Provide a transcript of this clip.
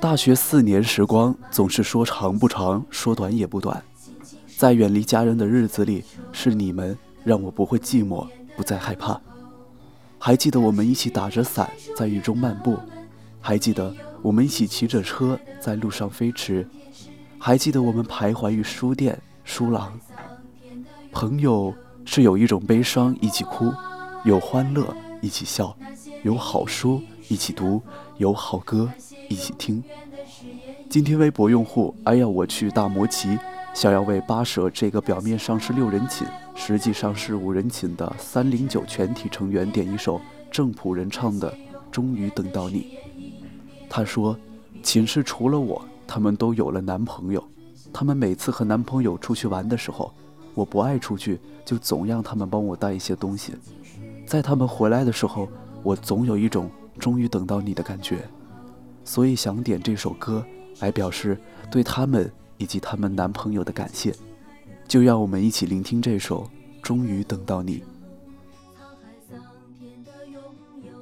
大学四年时光总是说长不长，说短也不短。在远离家人的日子里，是你们让我不会寂寞，不再害怕。还记得我们一起打着伞在雨中漫步，还记得我们一起骑着车在路上飞驰，还记得我们徘徊于书店、书廊。朋友是有一种悲伤一起哭，有欢乐一起笑，有好书一起读，有好歌。一起听。今天微博用户哎呀我去大摩奇想要为八舍这个表面上是六人寝，实际上是五人寝的三零九全体成员点一首郑普人唱的《终于等到你》。他说，寝室除了我，他们都有了男朋友。他们每次和男朋友出去玩的时候，我不爱出去，就总让他们帮我带一些东西。在他们回来的时候，我总有一种终于等到你的感觉所以想点这首歌来表示对他们以及他们男朋友的感谢就让我们一起聆听这首终于等到你。沧海桑田的拥有